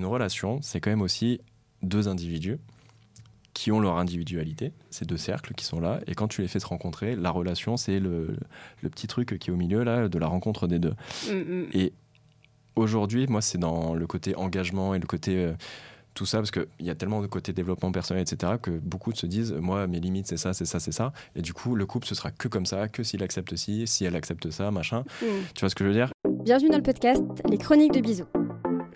Une relation, c'est quand même aussi deux individus qui ont leur individualité, ces deux cercles qui sont là, et quand tu les fais se rencontrer, la relation, c'est le, le petit truc qui est au milieu là, de la rencontre des deux. Mm, mm. Et aujourd'hui, moi, c'est dans le côté engagement et le côté euh, tout ça, parce qu'il y a tellement de côté développement personnel, etc., que beaucoup se disent, moi, mes limites, c'est ça, c'est ça, c'est ça. Et du coup, le couple, ce sera que comme ça, que s'il accepte ci, si elle accepte ça, machin. Mm. Tu vois ce que je veux dire? Bienvenue dans le podcast Les Chroniques de Bisous.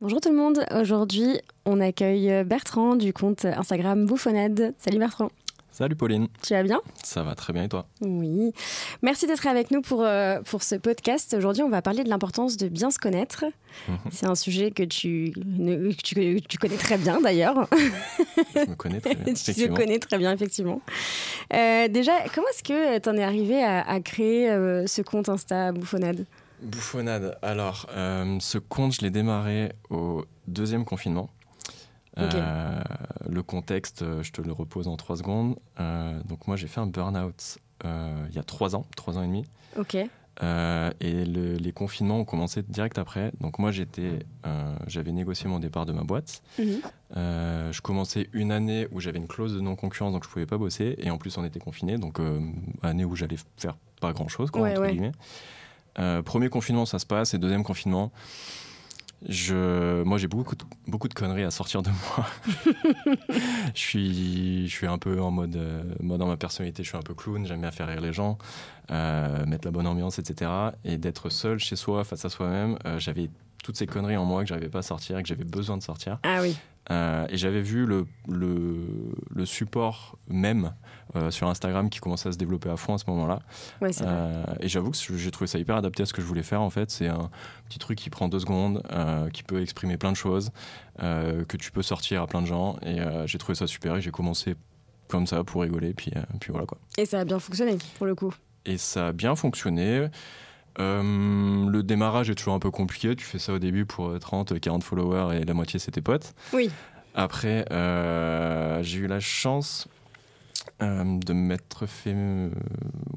Bonjour tout le monde, aujourd'hui on accueille Bertrand du compte Instagram Bouffonnade. Salut Bertrand, Salut Pauline, tu vas bien? Ça va très bien et toi? Oui. Merci d'être avec nous pour, euh, pour ce podcast. Aujourd'hui on va parler de l'importance de bien se connaître. Mhm. C'est un sujet que tu, ne- que tu, que tu connais très bien d'ailleurs. Je me connais très bien. tu te connais très bien effectivement. Euh, déjà, comment est-ce que tu en es arrivé à, à créer euh, ce compte Insta Bouffonnade Bouffonnade. Alors, euh, ce compte, je l'ai démarré au deuxième confinement. Euh, le contexte, euh, je te le repose en trois secondes. Euh, donc moi, j'ai fait un burn-out il y a trois ans, trois ans et demi. Ok. Et le- les confinements ont commencé direct après. Donc moi, j'étais, j'avais négocié mon départ de ma boîte. Mhm. Je commençais une année où j'avais une clause de non-concurrence, donc je pouvais pas bosser. Et en plus, on était confinés, donc année où j'allais faire pas grand-chose, quoi, Ouais, entre ouais. guillemets. Euh, premier confinement, ça se passe. Et deuxième confinement, je, moi, j'ai beaucoup, de- beaucoup de conneries à sortir de moi. je, suis, je suis un peu en mode, euh, moi, dans ma personnalité, je suis un peu clown. J'aime bien faire rire les gens, euh, mettre la bonne ambiance, etc. Et d'être seul chez soi, face à soi-même, j'avais toutes ces conneries en moi que j'arrivais pas à sortir et que j'avais besoin de sortir. Ah oui. Euh, et j'avais vu le, le, le support même euh, sur Instagram qui commençait à se développer à fond à ce moment-là. Ouais. Euh, et j'avoue que j'ai trouvé ça hyper adapté à ce que je voulais faire en fait. C'est un petit truc qui prend deux secondes, qui peut exprimer plein de choses, que tu peux sortir à plein de gens. Et j'ai trouvé ça super et j'ai commencé comme ça pour rigoler. Puis, puis voilà quoi. Et ça a bien fonctionné pour le coup. Et ça a bien fonctionné. Euh, le démarrage est toujours un peu compliqué. Tu fais ça au début pour euh, 30, 40 followers et la moitié c'est tes potes. Oui. Après, euh, j'ai eu la chance euh, de me mettre fait. euh,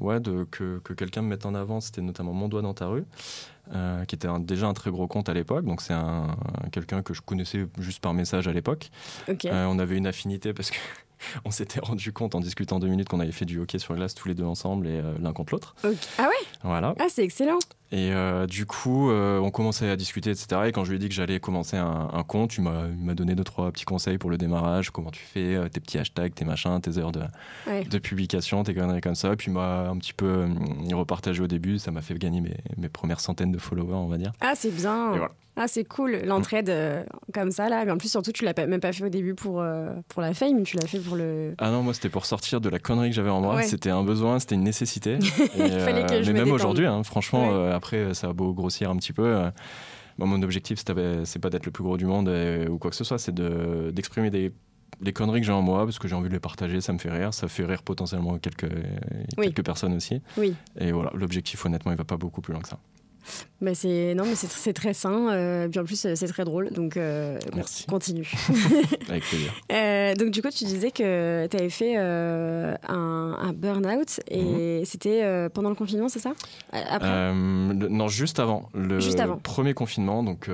ouais, de, que, que quelqu'un me mette en avant. C'était notamment Mon Doigt dans ta rue, euh, qui était un- déjà un très gros compte à l'époque. Donc, c'est un, quelqu'un que je connaissais juste par message à l'époque. Ok. Euh, on avait une affinité parce que. On s'était rendu compte en discutant deux minutes qu'on avait fait du hockey sur glace tous les deux ensemble et euh, l'un contre l'autre. Ah ouais? Voilà. Ah, c'est excellent. Et euh, du coup, euh, on commençait à discuter, etc. Et quand je lui ai dit que j'allais commencer un, un compte, il m'a il donné deux, trois petits conseils pour le démarrage. Comment tu fais, euh, tes petits hashtags, tes machins, tes heures de, Ouais. de publication, tes conneries comme ça. Puis il m'a un petit peu repartagé au début. Ça m'a fait gagner mes, mes premières centaines de followers, on va dire. Ah, c'est bien. Voilà. Ah, c'est cool. L'entraide comme ça, là. Mais en plus, surtout, tu l'as même pas fait au début pour, pour la fame, tu l'as fait pour le. Ah non, moi c'était pour sortir de la connerie que j'avais en moi. Ouais. C'était un besoin, c'était une nécessité. Et, euh, fallait que je mais me même aujourd'hui, hein, franchement, Ouais. Euh, après ça a beau grossir un petit peu. euh, moi, mon objectif, c'est pas d'être le plus gros du monde euh, ou quoi que ce soit, c'est de- d'exprimer des les conneries que j'ai en moi parce que j'ai envie de les partager, ça me fait rire, ça fait rire potentiellement quelques, Oui. quelques personnes aussi. Oui. Et voilà, l'objectif honnêtement il va pas beaucoup plus loin que ça. Bah, c'est... Non, mais c'est, c'est très sain. euh, puis en plus, euh, c'est très drôle. Donc, euh, bon, Merci. continue. Avec plaisir. Euh, donc, du coup, tu disais que tu avais fait un, un burn-out et c'était euh, pendant le confinement, c'est ça? Après? Le- non, juste avant. Le Juste avant. premier confinement. Donc,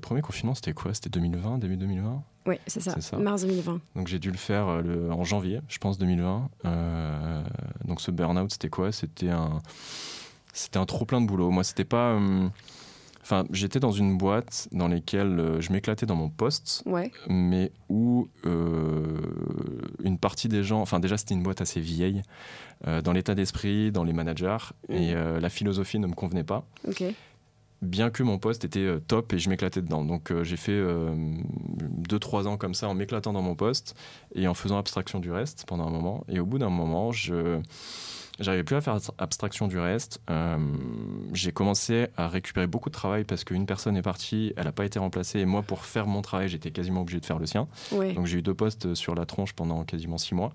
premier confinement, c'était quoi? C'était 2020, début 2020 Oui, c'est ça. ça. Mars 2020. Donc j'ai dû le faire le- en janvier, je pense 2020. Euh, donc ce burn-out, c'était quoi? C'était un, c'était un trop plein de boulot. Moi, c'était pas. euh, Enfin, j'étais dans une boîte dans laquelle euh, je m'éclatais dans mon poste, Ouais. mais où euh, une partie des gens, enfin déjà c'était une boîte assez vieille, dans l'état d'esprit, dans les managers, et euh, la philosophie ne me convenait pas bien que mon poste était top et je m'éclatais dedans. Donc j'ai fait 2-3 ans comme ça en m'éclatant dans mon poste et en faisant abstraction du reste pendant un moment. Et au bout d'un moment, je, J'arrivais plus à faire abstraction du reste. Euh, j'ai commencé à récupérer beaucoup de travail parce qu'une personne est partie, elle n'a pas été remplacée. Et moi, pour faire mon travail, j'étais quasiment obligé de faire le sien. Donc j'ai eu deux postes sur la tronche pendant quasiment six mois.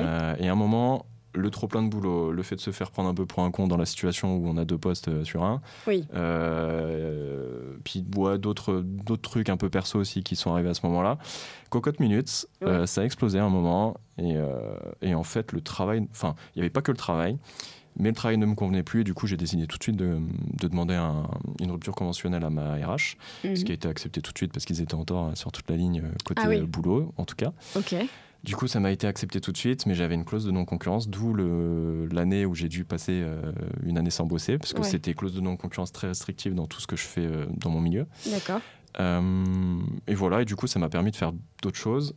Euh, et à un moment, le trop plein de boulot, le fait de se faire prendre un peu pour un con dans la situation où on a deux postes euh, sur un. Oui. Euh, puis d'autres d'autres trucs un peu perso aussi qui sont arrivés à ce moment-là. Cocotte Minutes, euh, ça a explosé à un moment et, et en fait le travail, enfin il n'y avait pas que le travail. Mais le travail ne me convenait plus et du coup j'ai décidé tout de suite de, de demander une rupture conventionnelle à ma RH, ce mhm. qui a été accepté tout de suite parce qu'ils étaient en tort sur toute la ligne côté ah boulot en tout cas. Ok. Du coup, ça m'a été accepté tout de suite, mais j'avais une clause de non-concurrence, d'où l'année où j'ai dû passer euh, une année sans bosser, parce que c'était clause de non-concurrence très restrictive dans tout ce que je fais euh, dans mon milieu. D'accord. Euh, et voilà, et du coup, ça m'a permis de faire d'autres choses,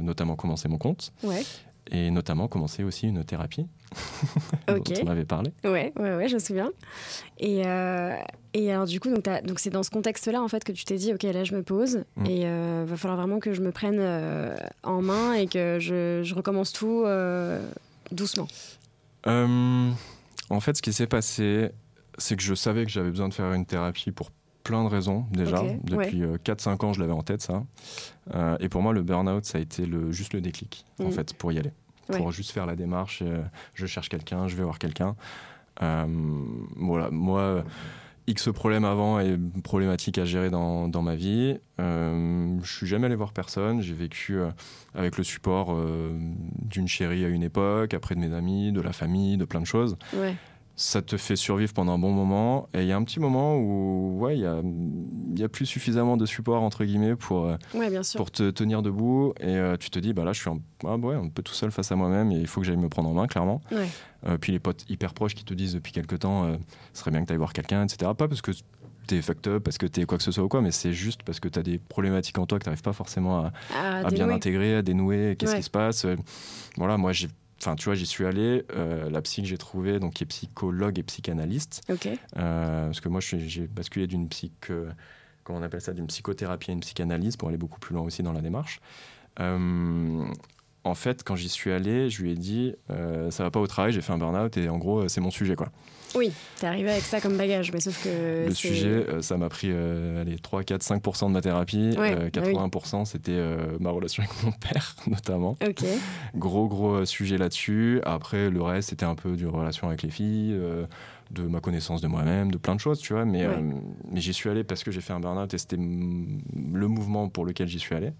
notamment commencer mon compte. Ouais et notamment commencer aussi une thérapie ok dont on avait parlé. Ouais, ouais, ouais, je me souviens. Et, et alors du coup, donc, donc c'est dans ce contexte-là en fait que tu t'es dit, ok, là je me pose mm. et euh, va falloir vraiment que je me prenne euh, en main et que je, je recommence tout euh, doucement. en fait, ce qui s'est passé, c'est que je savais que j'avais besoin de faire une thérapie pour plein de raisons déjà. Depuis 4-5 ans, je l'avais en tête ça. et pour moi, le burn-out, ça a été le, juste le déclic en mm. fait pour y aller pour juste faire la démarche. Euh, je cherche quelqu'un, je vais voir quelqu'un. Euh, voilà, moi, X problèmes avant et problématiques à gérer dans, dans ma vie. Euh, je suis jamais allé voir personne. J'ai vécu euh, avec le support d'une chérie à une époque, après de mes amis, de la famille, de plein de choses. Ça te fait survivre pendant un bon moment. Et il y a un petit moment où ouais, il n'y a, a, plus suffisamment de support, entre guillemets, pour, euh, pour te tenir debout. Et euh, tu te dis, bah là, je suis un, ah, ouais, un peu tout seul face à moi-même et il faut que j'aille me prendre en main, clairement. Euh, puis les potes hyper proches qui te disent depuis quelques temps, ce serait bien que tu ailles voir quelqu'un, etc. Pas parce que t'es fucked up, parce que t'es quoi que ce soit ou quoi, mais c'est juste parce que t'as des problématiques en toi que t'arrives pas forcément à, à bien intégrer, à dénouer, qu'est-ce qui se passe. Voilà, moi j'ai Enfin, tu vois, j'y suis allé. Euh, la psy que j'ai trouvée, donc qui est psychologue et psychanalyste. Ok. Euh, parce que moi, j'ai basculé d'une psych, comment on appelle ça, d'une psychothérapie à une psychanalyse pour aller beaucoup plus loin aussi dans la démarche. Euh, en fait, quand j'y suis allé, je lui ai dit, ça va pas au travail, j'ai fait un burn-out et en gros, c'est mon sujet, quoi. Oui, t'es arrivé avec ça comme bagage, mais sauf que. Le sujet, euh, ça m'a pris euh, allez, 3, 4, 5% de ma thérapie. 80%, bah c'était euh, ma relation avec mon père, notamment. Ok. Gros, gros sujet là-dessus. Après, le reste, c'était un peu du relation avec les filles, de ma connaissance de moi-même, de plein de choses, tu vois. Mais, mais j'y suis allé parce que j'ai fait un burn-out et c'était le mouvement pour lequel j'y suis allé.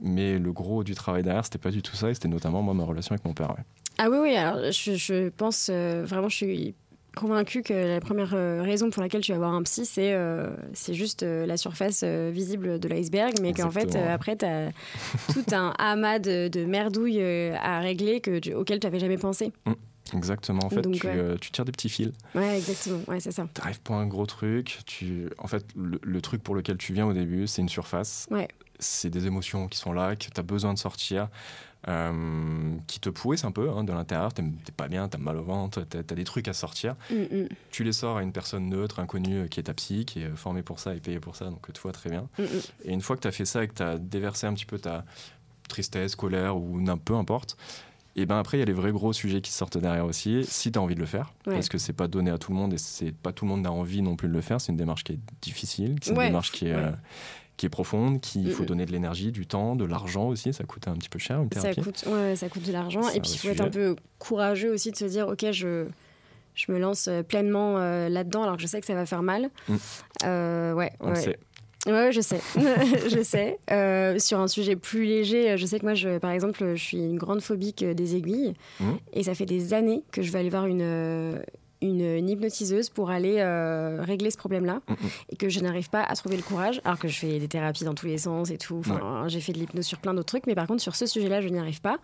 Mais le gros du travail derrière, c'était pas du tout ça. Et c'était notamment, moi, ma relation avec mon père. Ah oui, oui, alors je, je pense vraiment, je suis convaincu que la première euh, raison pour laquelle tu vas voir un psy, c'est euh, c'est juste euh, la surface visible de l'iceberg, mais qu'en fait, après, tu as tout un amas de, de merdouilles à régler que auquel tu n'avais jamais pensé. Mmh, exactement, en fait, tu, tu, tires des petits fils. Ouais, exactement, ouais, c'est ça. Tu arrives pour un gros truc, tu... en fait, le, le, truc pour lequel tu viens au début, c'est une surface. Ouais. C'est des émotions qui sont là, que tu as besoin de sortir. Euh, qui te pourrissent un peu hein, de l'intérieur. T'es pas bien, t'as mal au ventre, t'as as des trucs à sortir. Mm, mm. Tu les sors à une personne neutre, inconnue, euh, qui est ta psy, qui est formée pour ça et payée pour ça, donc tu vois très bien. Mm, et une fois que t'as fait ça et que t'as déversé un petit peu ta tristesse, colère ou peu importe, et ben après il y a les vrais gros sujets qui sortent derrière aussi si tu as envie de le faire parce que c'est pas donné à tout le monde et c'est pas tout le monde a envie non plus de le faire c'est une démarche qui est difficile c'est une démarche qui est euh, qui est profonde, qu'il faut donner de l'énergie, du temps, de l'argent aussi. Ça coûte un petit peu cher une thérapie. Ça coûte, ouais, ça coûte de l'argent. Et puis il faut être un peu courageux aussi de se dire ok, je, je me lance euh, pleinement euh, là-dedans alors que je sais que ça va faire mal. Mm. Euh, ouais, On ouais. Sait. Ouais, je sais, je sais. sur un sujet plus léger, je sais que moi, je, par exemple, je suis une grande phobique des aiguilles, mm. et ça fait des années que je vais aller voir une, une, hypnotiseuse pour aller euh, régler ce problème-là mm, mm. et que je n'arrive pas à trouver le courage, alors que je fais des thérapies dans tous les sens et tout. Enfin, J'ai fait de l'hypnose sur plein d'autres trucs, mais par contre, sur ce sujet-là, je n'y arrive pas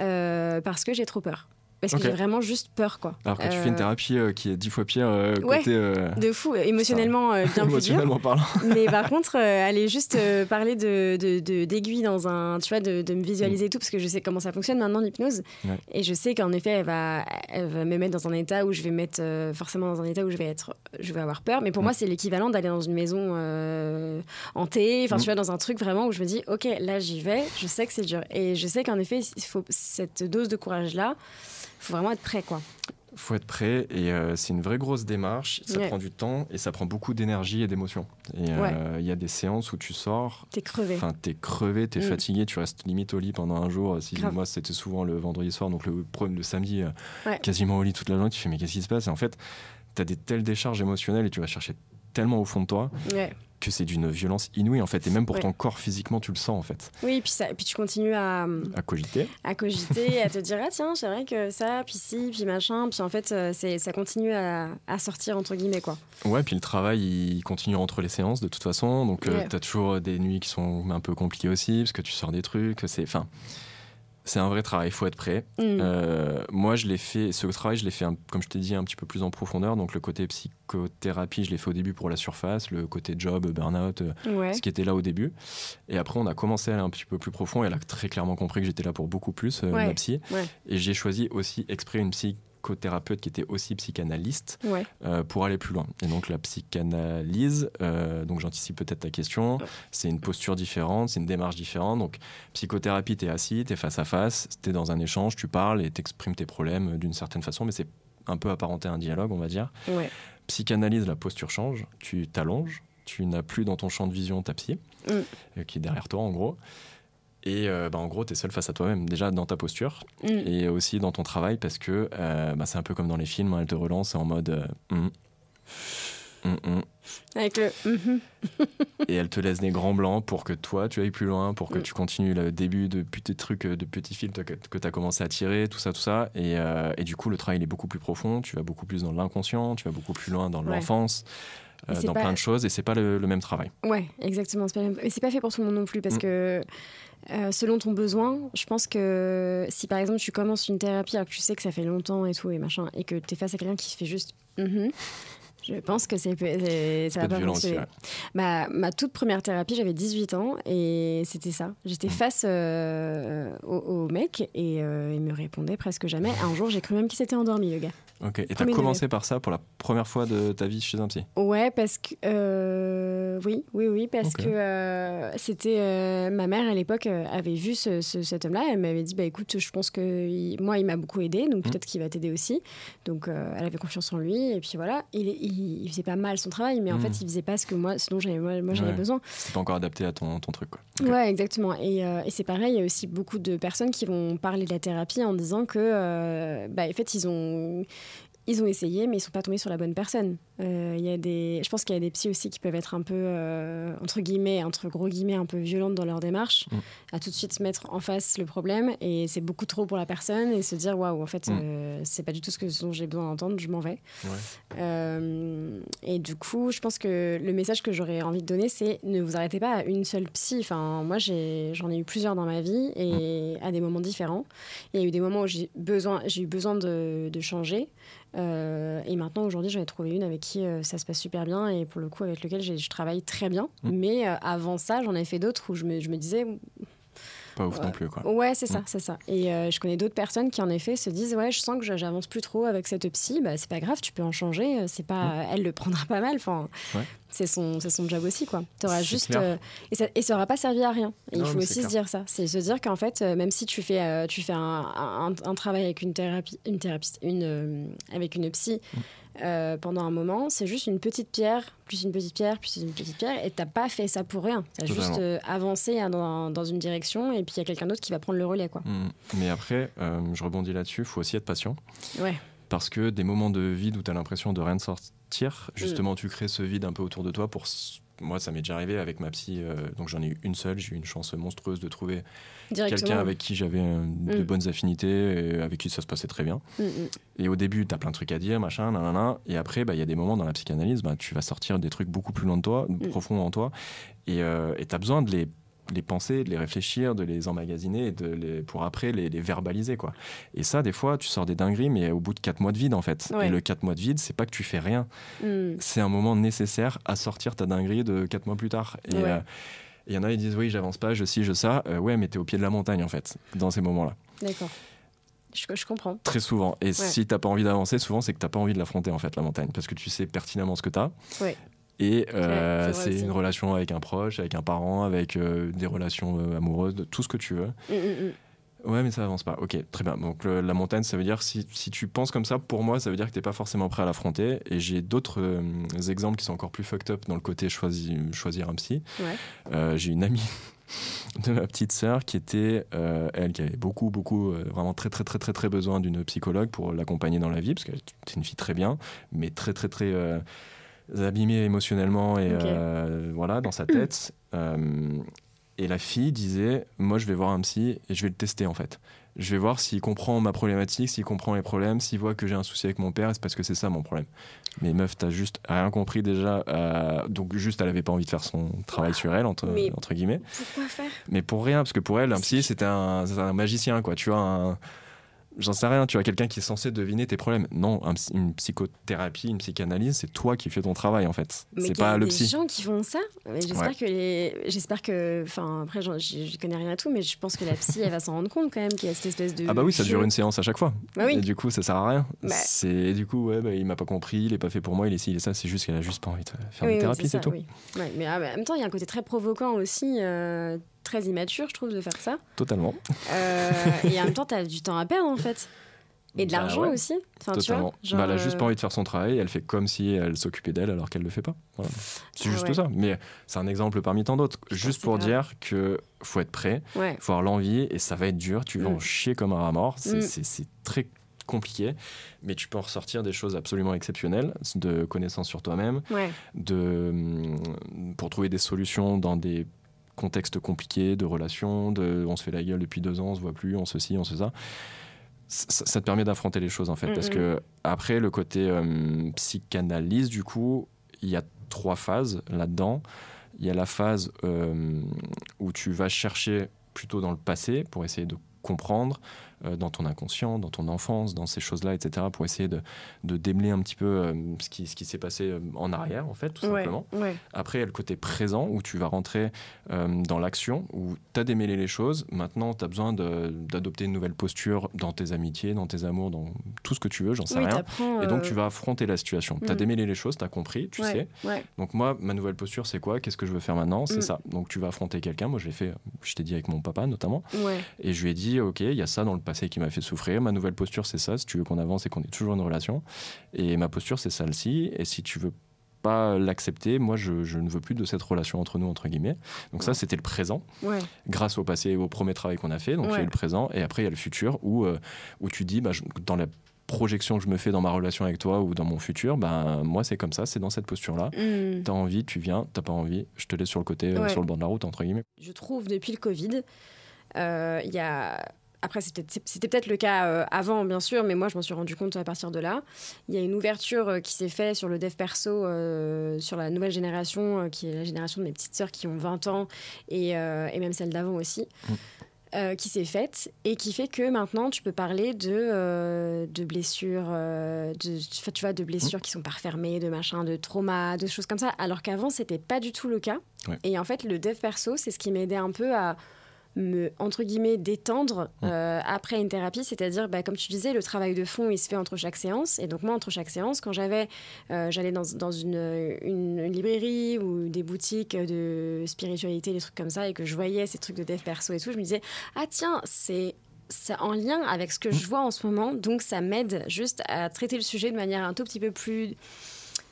euh, parce que j'ai trop peur parce que j'ai vraiment juste peur quoi. Alors que tu fais une euh, thérapie euh, qui est dix fois pire euh, côté de fou émotionnellement bien émotionnellement parlant. Mais par contre aller juste parler de d'aiguille dans un tu vois de, de me visualiser mm. tout parce que je sais comment ça fonctionne maintenant l'hypnose et je sais qu'en effet elle va elle va me mettre dans un état où je vais mettre forcément dans un état où je vais être je vais avoir peur mais pour mm. moi c'est l'équivalent d'aller dans une maison hantée enfin tu mm. vois dans un truc vraiment où je me dis ok là j'y vais je sais que c'est dur et je sais qu'en effet il faut cette dose de courage là faut vraiment être prêt, quoi. faut être prêt et euh, c'est une vraie grosse démarche. Ça Ouais. prend du temps et ça prend beaucoup d'énergie et d'émotion. Et euh, Ouais. il y a des séances où tu sors, T'es crevé. enfin t'es crevé, t'es Mm. fatigué, tu restes limite au lit pendant un jour. Si Grave. moi c'était souvent le vendredi soir, donc le, le samedi, euh, Ouais. quasiment au lit toute la journée, tu fais mais qu'est-ce qui se passe? Et en fait, t'as des telles décharges émotionnelles et tu vas chercher tellement au fond de toi Ouais. que c'est d'une violence inouïe en fait. Et même pour Ouais. ton corps physiquement, tu le sens en fait. Oui, et puis, ça, et puis tu continues à, À cogiter. à cogiter, à te dire ah tiens, c'est vrai que ça, puis ci, puis machin, puis en fait euh, c'est ça continue à, à sortir entre guillemets quoi. Ouais, puis le travail, il continue entre les séances de toute façon. Donc, Ouais. tu as toujours des nuits qui sont un peu compliquées aussi, parce que tu sors des trucs. C'est, enfin, c'est un vrai travail, il faut être prêt. Mm. Euh, moi, je l'ai fait, ce travail, je l'ai fait, comme je t'ai dit, un petit peu plus en profondeur. Donc, le côté psychothérapie, je l'ai fait au début pour la surface, le côté job, burn-out, euh, ouais. ce qui était là au début. Et après, on a commencé à aller un petit peu plus profond. Et elle a très clairement compris que j'étais là pour beaucoup plus, euh, Ouais. ma psy. Ouais. Et j'ai choisi aussi exprès une psychothérapeute qui était aussi psychanalyste Ouais. euh, pour aller plus loin. Et donc la psychanalyse, euh, donc j'anticipe peut-être ta question, c'est une posture différente, c'est une démarche différente. Donc psychothérapie, t'es assis, t'es face à face, t'es dans un échange, tu parles et t'exprimes tes problèmes d'une certaine façon, mais c'est un peu apparenté à un dialogue, on va dire. Ouais. Psychanalyse, la posture change, tu t'allonges, tu n'as plus dans ton champ de vision ta psy, Mm. euh, qui est derrière toi en gros. Et euh, bah, en gros, tu es seul face à toi-même, déjà dans ta posture, Mm. et aussi dans ton travail parce que euh, bah, c'est un peu comme dans les films, hein, elle te relance en mode euh, hum, hum Avec le mhm. et elle te laisse des grands blancs pour que toi tu ailles plus loin, pour que Mm. tu continues le début de petits trucs, euh, de petits fils que, tu as commencé à tirer, tout ça, tout ça. Et, euh, et du coup, le travail il est beaucoup plus profond, tu vas beaucoup plus dans l'inconscient, tu vas beaucoup plus loin dans Ouais. l'enfance, euh, dans pas- plein de choses, et c'est pas le, le même travail. Ouais, exactement. pas même- Mais c'est pas fait pour tout le monde non plus parce Mm. que euh, selon ton besoin, je pense que si par exemple tu commences une thérapie alors que tu sais que ça fait longtemps et tout et machin et que tu es face à quelqu'un qui fait juste Mhm je pense que c'est, ça va pas violent aussi. ouais. Ma, ma toute première thérapie, j'avais 18 ans et c'était ça. J'étais Mm. face euh, au, au mec et euh, il me répondait presque jamais. Un jour, j'ai cru même qu'il s'était endormi, le gars. Ok. Et tu as Premier commencé par ça pour la première fois de ta vie chez un psy? Ouais, parce que. euh, oui, oui, oui, parce Ok. que euh, c'était. euh, ma mère, à l'époque, euh, avait vu ce, ce- cet homme-là. Elle m'avait dit bah, écoute, je pense que. il- moi, il m'a beaucoup aidé, donc Mhm. peut-être qu'il va t'aider aussi. Donc, euh, elle avait confiance en lui. Et puis voilà, il, il, il faisait pas mal son travail, mais en Mhm. fait, il faisait pas ce que moi, ce dont j'avais, moi, moi, j'avais Ouais. besoin. C'est pas encore adapté à ton, ton truc. Quoi. Ok. Ouais, exactement. Et, euh, et c'est pareil, il y a aussi beaucoup de personnes qui vont parler de la thérapie en disant que, bah, en fait, ils ont, ils ont essayé, mais ils sont pas tombés sur la bonne personne. Euh, y a des, je pense qu'il y a des psys aussi qui peuvent être un peu, euh, entre guillemets, entre gros guillemets, un peu violentes dans leur démarche, Mm. à tout de suite mettre en face le problème, et c'est beaucoup trop pour la personne, et se dire, waouh, en fait, Mm. euh, c'est pas du tout ce que, dont j'ai besoin d'entendre, je m'en vais. Ouais. Euh, et du coup, je pense que le message que j'aurais envie de donner, c'est ne vous arrêtez pas à une seule psy. Enfin, moi, j'ai- j'en ai, eu plusieurs dans ma vie et à des moments différents. Il y a eu des moments où j'ai besoin, j'ai eu besoin de, de changer. Euh, et maintenant, aujourd'hui, j'en ai trouvé une avec qui euh, ça se passe super bien et pour le coup, avec lequel je travaille très bien. Mm. Mais euh, avant ça, j'en ai fait d'autres où je me, je me disais, Pas ouf non plus. Quoi. Ouais, c'est ça, Mm. c'est ça. Et euh, je connais d'autres personnes qui, en effet, se disent Ouais, je sens que j'avance plus trop avec cette psy. Bah, c'est pas grave, tu peux en changer. euh, C'est pas, Elle le prendra pas mal. Enfin, Mm. Ouais. c'est son, c'est son job aussi, quoi. T'auras juste. euh, et, ça, et ça aura pas servi à rien. Et Non, il faut aussi se dire ça. C'est se dire qu'en fait, même si tu fais, tu fais un, un, un travail avec une thérapie, une thérapeute, une, avec une psy. Mm. Euh, pendant un moment, c'est juste une petite pierre, plus une petite pierre, plus une petite pierre, et t'as pas fait ça pour rien. T'as juste euh, avancé hein, dans, dans une direction, et puis il y a quelqu'un d'autre qui va prendre le relais, quoi. Mm. Mais après, euh, je rebondis là-dessus, il faut aussi être patient. Ouais. Parce que des moments de vide où tu as l'impression de rien sortir, Mm. justement, tu crées ce vide un peu autour de toi. Pour Moi, ça m'est déjà arrivé avec ma psy, euh, donc j'en ai eu une seule. J'ai eu une chance monstrueuse de trouver quelqu'un avec qui j'avais euh, de Mm. bonnes affinités et avec qui ça se passait très bien. Mm, mm. Et au début, tu as plein de trucs à dire, machin, nanana. Et après, bah, il y a des moments dans la psychanalyse, bah, tu vas sortir des trucs beaucoup plus loin de toi, profonds en toi. Et tu as besoin de les, les penser, de les réfléchir, de les emmagasiner et de les, pour après les, les verbaliser. quoi. Et ça, des fois, tu sors des dingueries, mais au bout de 4 mois de vide, en fait. Ouais. Et le 4 mois de vide, c'est pas que tu fais rien. Mm. C'est un moment nécessaire à sortir ta dinguerie de 4 mois plus tard. Et Ouais. euh, il y en a, ils disent oui, j'avance pas, je ci, je ça. Euh, ouais, mais t'es au pied de la montagne, en fait, dans ces moments-là. D'accord. Je, je comprends. Très souvent. Et si t'as pas envie d'avancer, souvent, c'est que t'as pas envie de l'affronter, en fait, la montagne. Parce que tu sais pertinemment ce que t'as. Ouais. Et euh, c'est une relation avec un proche, avec un parent, avec euh, des relations euh, amoureuses, tout ce que tu veux. Mm, mm, mm. Ouais, mais ça avance pas. Ok, très bien. Donc le- la montagne, ça veut dire si, si tu penses comme ça, pour moi, ça veut dire que t'es pas forcément prêt à l'affronter. Et j'ai d'autres exemples qui sont encore plus fucked up dans le côté choisi, choisir un psy. Ouais. J'ai une amie de ma petite sœur qui était, euh, elle, qui avait beaucoup, beaucoup, euh, vraiment très, très, très, très, très besoin d'une psychologue pour l'accompagner dans la vie, parce qu'elle était une fille très bien, mais très, très, très euh, abîmée émotionnellement et euh, voilà, dans sa tête. Euh, et la fille disait, moi, je vais voir un psy et je vais le tester, en fait. Je vais voir s'il comprend ma problématique, s'il comprend les problèmes, s'il voit que j'ai un souci avec mon père, c'est parce que c'est ça mon problème. Mais meuf, t'as juste rien compris déjà. euh, donc juste, elle avait pas envie de faire son travail sur elle, entre, Mais- entre guillemets. Pourquoi faire? Mais pour rien, parce que pour elle, un psy, c'était un, c'était un magicien, quoi. Tu vois, un- j'en sais rien, tu vois, quelqu'un qui est censé deviner tes problèmes. Non, un une psychothérapie, une psychanalyse, c'est toi qui fais ton travail, en fait. C'est qu'il y a pas des gens qui font ça. J'espère Ouais. que les, j'espère que, enfin après, j'y connais rien à tout, mais je pense que la psy, elle va s'en rendre compte quand même qu'il y a cette espèce de. Ah bah oui, ça dure une séance à chaque fois. Bah oui. Et du coup, ça sert à rien. Bah. C'est et du coup, ouais, bah, il m'a pas compris, il est pas fait pour moi, il est ci, il est ça. C'est juste qu'elle a juste pas envie de faire Oui, une oui, thérapie, c'est tout. oui. Ouais, mais ah, bah, en même temps, il y a un côté très provoquant aussi, euh, très immature, je trouve, de faire ça. Totalement. Euh, et en même temps, t'as du temps à perdre en fait. Et de Bah l'argent ouais, aussi. Enfin, tu Totalement. vois, genre, Bah, elle a juste euh, pas envie de faire son travail, elle fait comme si elle s'occupait d'elle alors qu'elle le fait pas. Voilà. C'est Ah juste ouais. ça. Mais c'est un exemple parmi tant d'autres. Juste pour grave. dire que faut être prêt, Ouais. faut avoir l'envie et ça va être dur. Tu vas Mm. en chier comme un rat mort. C'est Mm. c'est- très compliqué, mais tu peux en ressortir des choses absolument exceptionnelles, de connaissances sur toi-même, de, hum, pour trouver des solutions dans des contextes compliqués de relations, de on se fait la gueule depuis deux ans, on se voit plus, on se ci, on se ça. Ça, ça te permet d'affronter les choses en fait, Mm, parce mm. que après le côté hum, psychanalyse, du coup, il y a trois phases là-dedans. Il y a la phase euh, où tu vas chercher plutôt dans le passé pour essayer de comprendre euh, dans ton inconscient, dans ton enfance, dans ces choses-là, etc., pour essayer de, de démêler un petit peu euh, ce qui, ce qui s'est passé euh, en arrière, en fait, tout Ouais. simplement. Ouais. Après, il y a le côté présent où tu vas rentrer euh, dans l'action, où tu as démêlé les choses. Maintenant, tu as besoin d'adopter une nouvelle posture dans tes amitiés, dans tes amours, dans tout ce que tu veux, j'en sais Oui, rien. Et donc, euh, tu vas affronter la situation. Tu as mm. démêlé les choses, tu as compris, tu ouais, sais. Donc, moi, ma nouvelle posture, c'est quoi? Qu'est-ce que je veux faire maintenant? C'est Mm. ça. Donc, tu vas affronter quelqu'un. Moi, je l'ai fait, je t'ai dit avec mon papa notamment. Et je lui ai dit, OK, il y a ça dans le passé qui m'a fait souffrir. Ma nouvelle posture, c'est ça. Si tu veux qu'on avance et qu'on ait toujours une relation. Et ma posture, c'est celle-ci. Et si tu veux pas l'accepter, moi, je, je ne veux plus de cette relation entre nous, entre guillemets. Donc, ça, c'était le présent, Ouais. grâce au passé et au premier travail qu'on a fait. Donc, il y Ouais. a le présent. Et après, il y a le futur où, euh, où tu dis, bah, je- dans la projection que je me fais dans ma relation avec toi ou dans mon futur, ben moi, c'est comme ça, c'est dans cette posture-là. Hmm. T'as envie, tu viens. T'as pas envie, je te laisse sur le côté, euh, Ouais. sur le bord de la route, entre guillemets. je trouve, depuis le Covid. Euh, Il y a... Après, c'était peut-être le cas euh, avant, bien sûr, mais moi, je m'en suis rendu compte à partir de là. Il y a une ouverture euh, qui s'est faite sur le dev perso, euh, sur la nouvelle génération, qui est la génération de mes petites sœurs qui ont 20 ans, et, euh, et même celle d'avant aussi. Mm. euh, qui s'est faite et qui fait que maintenant tu peux parler de, euh, de blessures, euh, de, tu vois, de blessures qui sont pas refermées, de machin, de traumas, de choses comme ça, alors qu'avant c'était pas du tout le cas. Ouais. Et en fait, le dev perso, c'est ce qui m'aidait un peu à me, entre guillemets, détendre Mm. euh, après une thérapie. C'est-à-dire, bah, comme tu disais, le travail de fond, il se fait entre chaque séance. Et donc, moi, entre chaque séance, quand j'avais, euh, j'allais dans, dans une, une, une librairie ou des boutiques de spiritualité, des trucs comme ça, et que je voyais ces trucs de dev perso et tout, je me disais, ah tiens, c'est c'est en lien avec ce que je vois en ce moment, donc ça m'aide juste à traiter le sujet de manière un tout petit peu plus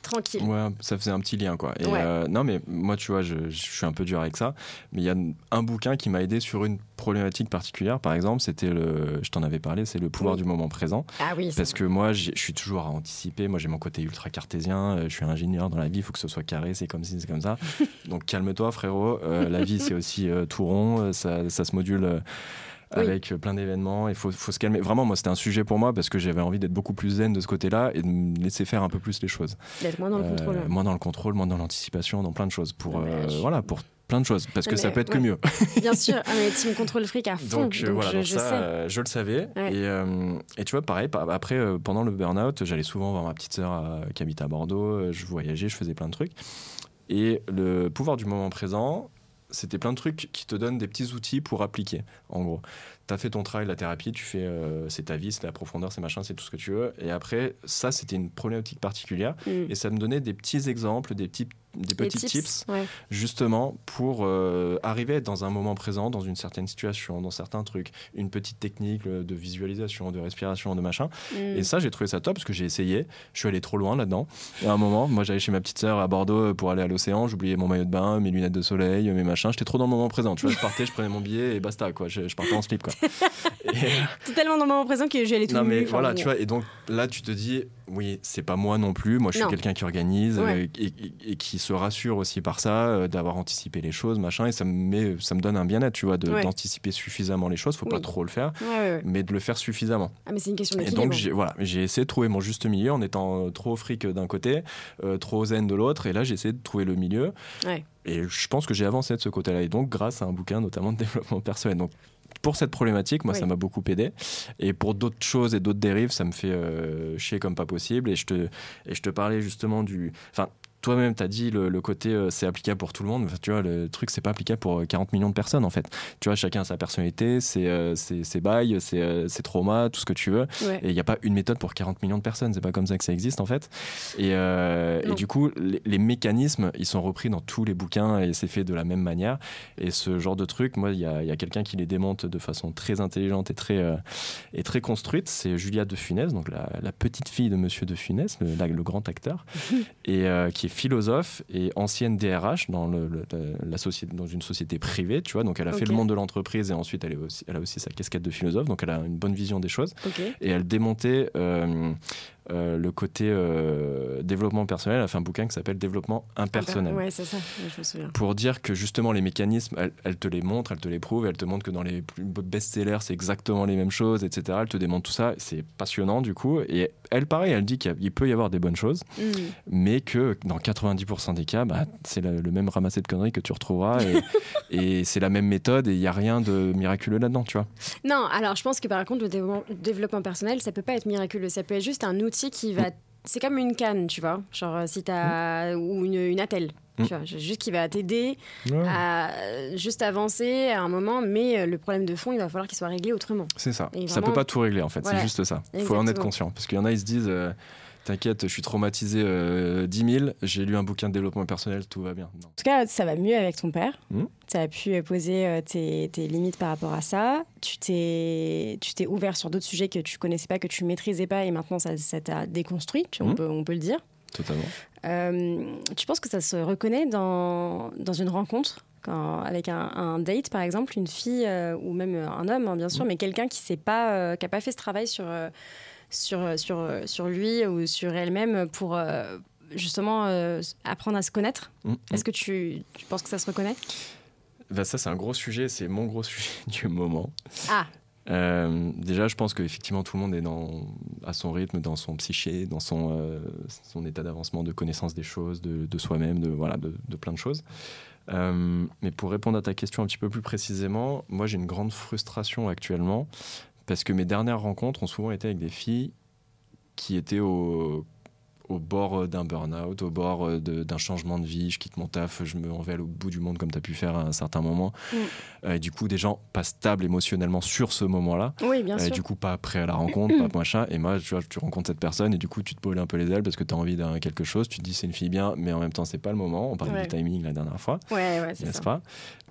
tranquille. Ouais, ça faisait un petit lien, quoi. Et Ouais. euh, non, mais moi, tu vois, je, je suis un peu dur avec ça. Mais il y a un bouquin qui m'a aidé sur une problématique particulière. Par exemple, c'était le, je t'en avais parlé, c'est le pouvoir Oui. du moment présent. Ah oui, Parce que moi, je suis toujours à anticiper. Moi, j'ai mon côté ultra cartésien. euh, Je suis ingénieur dans la vie. Il faut que ce soit carré. C'est comme ci, c'est comme ça. Donc, calme-toi, frérot. Euh, la vie, c'est aussi tout rond. Ça, ça se module. Oui. avec euh, plein d'événements, il faut, faut se calmer. Vraiment, moi, c'était un sujet pour moi parce que j'avais envie d'être beaucoup plus zen de ce côté-là et de me laisser faire un peu plus les choses. d'être moins dans le Euh, contrôle. moins dans le contrôle, moins dans l'anticipation, dans plein de choses. Pour, Non, mais euh, je- voilà, pour plein de choses. Parce Non, que ça mais peut être que mieux. Bien sûr, ah, mais team contrôle fric à fond. Donc, donc voilà, je, donc je ça, sais. euh, je le savais. Ouais. Et, euh, et tu vois, pareil, pa- après, euh, pendant le burn-out, j'allais souvent voir ma petite sœur qui habite à Bordeaux. Je voyageais, je faisais plein de trucs. Et le pouvoir du moment présent, c'était plein de trucs qui te donnent des petits outils pour appliquer, en gros. tu as fait ton travail, la thérapie, tu fais, euh, c'est ta vie, c'est la profondeur, c'est machin, c'est tout ce que tu veux. Et après, ça, c'était une problématique particulière. Mm. Et ça me donnait des petits exemples, des petits, des petits tips, ouais. justement, pour euh, arriver à être dans un moment présent, dans une certaine situation, dans certains trucs. Une petite technique euh, de visualisation, de respiration, de machin. Mm. Et ça, j'ai trouvé ça top parce que j'ai essayé. Je suis allé trop loin là-dedans. Et à un moment, moi, j'allais chez ma petite sœur à Bordeaux pour aller à l'océan. J'oubliais mon maillot de bain, mes lunettes de soleil, mes machins. J'étais trop dans le moment présent. Tu vois, je partais, je prenais mon billet et basta, quoi. Je, je partais en slip, quoi. Et, tellement dans le moment présent que j'y allais tout non, mais voilà, tu vois. Et donc là, tu te dis, oui, c'est pas moi non plus. Moi, je suis quelqu'un qui organise Ouais. euh, et, et- et qui se rassure aussi par ça, euh, d'avoir anticipé les choses, machin. Et ça me, met, ça me donne un bien-être, tu vois, Ouais. d'anticiper suffisamment les choses. Faut pas trop le faire, Ouais, mais de le faire suffisamment. Ah, mais c'est une question Et donc j'ai voilà, j'ai essayé de trouver mon juste milieu en étant euh, trop fric d'un côté, euh, trop zen de l'autre. Et là, j'ai essayé de trouver le milieu. Et je pense que j'ai avancé de ce côté-là. Et donc, grâce à un bouquin notamment de développement personnel. Donc, pour cette problématique, moi, Oui. ça m'a beaucoup aidé. Et pour d'autres choses et d'autres dérives, ça me fait euh, chier comme pas possible. Et je te, et je te parlais justement du. Enfin, toi-même, tu as dit le, le côté euh, c'est applicable pour tout le monde. Enfin, tu vois, le truc, c'est pas applicable pour euh, 40 millions de personnes, en fait. Tu vois, chacun a sa personnalité, ses, euh, ses, ses bails, ses, euh, ses traumas, tout ce que tu veux. Ouais. Et il n'y a pas une méthode pour 40 millions de personnes. C'est pas comme ça que ça existe, en fait. Et, euh, et du coup, les, les mécanismes, ils sont repris dans tous les bouquins et c'est fait de la même manière. Et ce genre de truc, moi, il y a, y a quelqu'un qui les démonte de façon très intelligente et très, euh, et très construite. C'est Julia de Funès, donc la, la petite fille de Monsieur de Funès, le, la- le grand acteur, et euh, qui est philosophe et ancienne DRH dans, le, le- la- société, dans une société privée, tu vois. Donc, elle a fait le monde de l'entreprise et ensuite, elle, est aussi, elle a aussi sa casquette de philosophe. Donc, elle a une bonne vision des choses et elle démontait euh, euh, le côté euh, développement personnel. Elle a fait un bouquin qui s'appelle Développement impersonnel. Ouais, c'est ça. Ouais, je me souviens. Pour dire que justement les mécanismes, elle, elle te les montre, elle te les prouve, elle te montre que dans les best-sellers, c'est exactement les mêmes choses, etc. Elle te démontre tout ça, c'est passionnant du coup. Et elle, pareil, elle dit qu'il peut y avoir des bonnes choses, Mm. mais que dans 90% des cas, bah, c'est le, même ramassé de conneries que tu retrouveras et, et c'est la même méthode et il n'y a rien de miraculeux là-dedans, tu vois. Non, alors je pense que par contre, le développement, développement personnel, ça peut pas être miraculeux. Ça peut être juste un outil qui va. C'est comme une canne, tu vois. Genre, euh, si t'as. Ou une, une attelle. Mm. Tu vois, juste qui va t'aider à euh, juste avancer à un moment, mais euh, le problème de fond, il va falloir qu'il soit réglé autrement. C'est ça. Et ça vraiment- peut pas tout régler en fait, Voilà. c'est juste ça. Il faut en être conscient. Parce qu'il y en a, ils se disent euh, T'inquiète, je suis traumatisé euh, 10 000, j'ai lu un bouquin de développement personnel, tout va bien. Non. En tout cas, ça va mieux avec ton père. Mm. Tu as pu euh, poser euh, tes, tes limites par rapport à ça. Tu t'es ouvert sur d'autres sujets que tu connaissais pas, que tu maîtrisais pas, et maintenant ça t'a déconstruit, tu- on, peut, on peut le dire. Totalement. Euh, tu penses que ça se reconnaît dans, dans une rencontre quand, avec un, un date, par exemple, une fille euh, ou même un homme, hein, bien sûr, Mm. mais quelqu'un qui n'a pas, euh, qui a pas fait ce travail sur, sur, euh, sur, euh, sur lui ou sur elle-même pour euh, justement euh, apprendre à se connaître Mm. Est-ce que tu, tu penses que ça se reconnaît? Bah, ça, c'est un gros sujet, c'est mon gros sujet du moment. Ah, Euh, déjà, je pense qu'effectivement, tout le monde est dans, à son rythme, dans son psyché, dans son, euh, son état d'avancement, de connaissance des choses, de, de soi-même, de, voilà, de, de plein de choses. Euh, mais pour répondre à ta question un petit peu plus précisément, moi j'ai une grande frustration actuellement parce que mes dernières rencontres ont souvent été avec des filles qui étaient au, au bord d'un burn-out, au bord de- d'un changement de vie. Je quitte mon taf, je me vais au bout du monde comme tu as pu faire à un certain moment. Mm. Euh, et du coup, des gens pas stables émotionnellement sur ce moment-là. oui, bien Euh, sûr. du coup, pas prêt à la rencontre, pas machin. Et moi, tu vois, tu rencontres cette personne et du coup, tu te brûles un peu les ailes parce que tu as envie d'un quelque chose. Tu te dis, c'est une fille bien, mais en même temps, c'est pas le moment. On parlait Ouais. du timing la dernière fois, Ouais, ouais, c'est n'est-ce pas?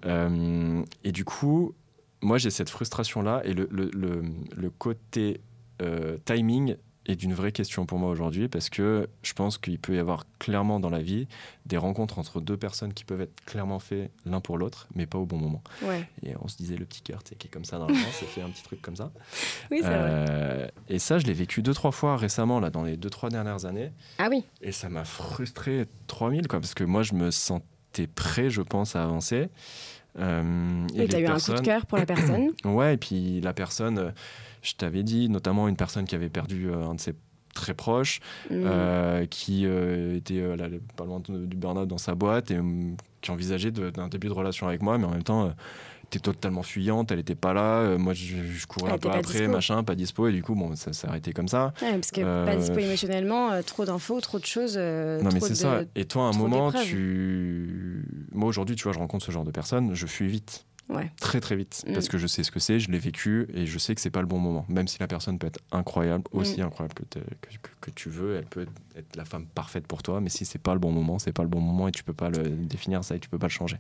Euh, Et du coup, moi, j'ai cette frustration-là et le, le, le, le côté euh, timing est d'une vraie question pour moi aujourd'hui parce que je pense qu'il peut y avoir clairement dans la vie des rencontres entre deux personnes qui peuvent être clairement faites l'un pour l'autre, mais pas au bon moment. Ouais. Et on se disait le petit cœur, tu sais, qui est comme ça dans le vent, ça fait un petit truc comme ça. Oui, c'est vrai. Euh, et ça, je l'ai vécu deux, trois fois récemment, là, dans les deux, trois dernières années. Ah oui, Et ça m'a frustré 3000, quoi, parce que moi, je me sentais prêt, je pense, à avancer. Euh, et tu as eu un coup de cœur pour la personne. Ouais, et puis la personne, euh, je t'avais dit, notamment une personne qui avait perdu euh, un de ses très proches, Mm. euh, qui euh, était euh, là, pas loin de- du burn-out dans sa boîte et hum, qui envisageait d'un début de relation avec moi, mais en même temps, était totalement fuyante, elle était pas là, euh, moi je, je courais un peu pas après, dispo. machin, pas dispo, et du coup, bon, ça s'est arrêté comme ça. Ouais, parce que Euh, pas dispo émotionnellement, euh, trop d'infos, trop de choses. non, mais c'est de- ça. Et toi, à un moment, tu. Moi, aujourd'hui, tu vois, je rencontre ce genre de personnes, je fuis vite. Très très vite. Parce mm. que je sais ce que c'est, je l'ai vécu et je sais que c'est pas le bon moment. Même si la personne peut être incroyable, aussi mm. incroyable que, que, tu veux, elle peut être la femme parfaite pour toi, mais si c'est pas le bon moment, c'est pas le bon moment et tu peux pas le définir ça et tu peux pas le changer.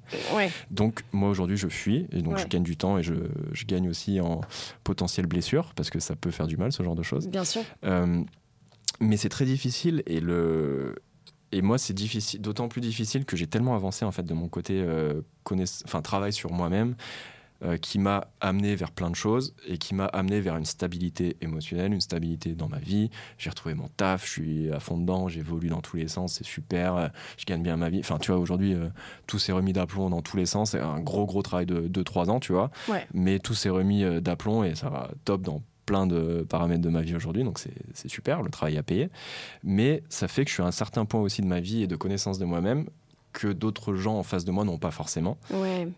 Donc moi aujourd'hui je fuis et donc je gagne du temps et je, je, gagne aussi en potentielle blessure parce que ça peut faire du mal ce genre de choses. Bien sûr. Euh, mais c'est très difficile et le et moi, c'est difficile, d'autant plus difficile que j'ai tellement avancé en fait de mon côté, euh, enfin travail sur moi-même, euh, qui m'a amené vers plein de choses et qui m'a amené vers une stabilité émotionnelle, une stabilité dans ma vie. J'ai retrouvé mon taf, je suis à fond dedans, j'évolue dans tous les sens, c'est super, euh, je gagne bien ma vie. Enfin, tu vois, aujourd'hui, tout s'est remis d'aplomb dans tous les sens. C'est un gros, gros travail de 2-3 ans, tu vois. Mais tout s'est remis d'aplomb et ça va top dans plein de paramètres de ma vie aujourd'hui, donc c'est super, le travail à payer. Mais ça fait que je suis à un certain point aussi de ma vie et de connaissance de moi-même que d'autres gens en face de moi n'ont pas forcément.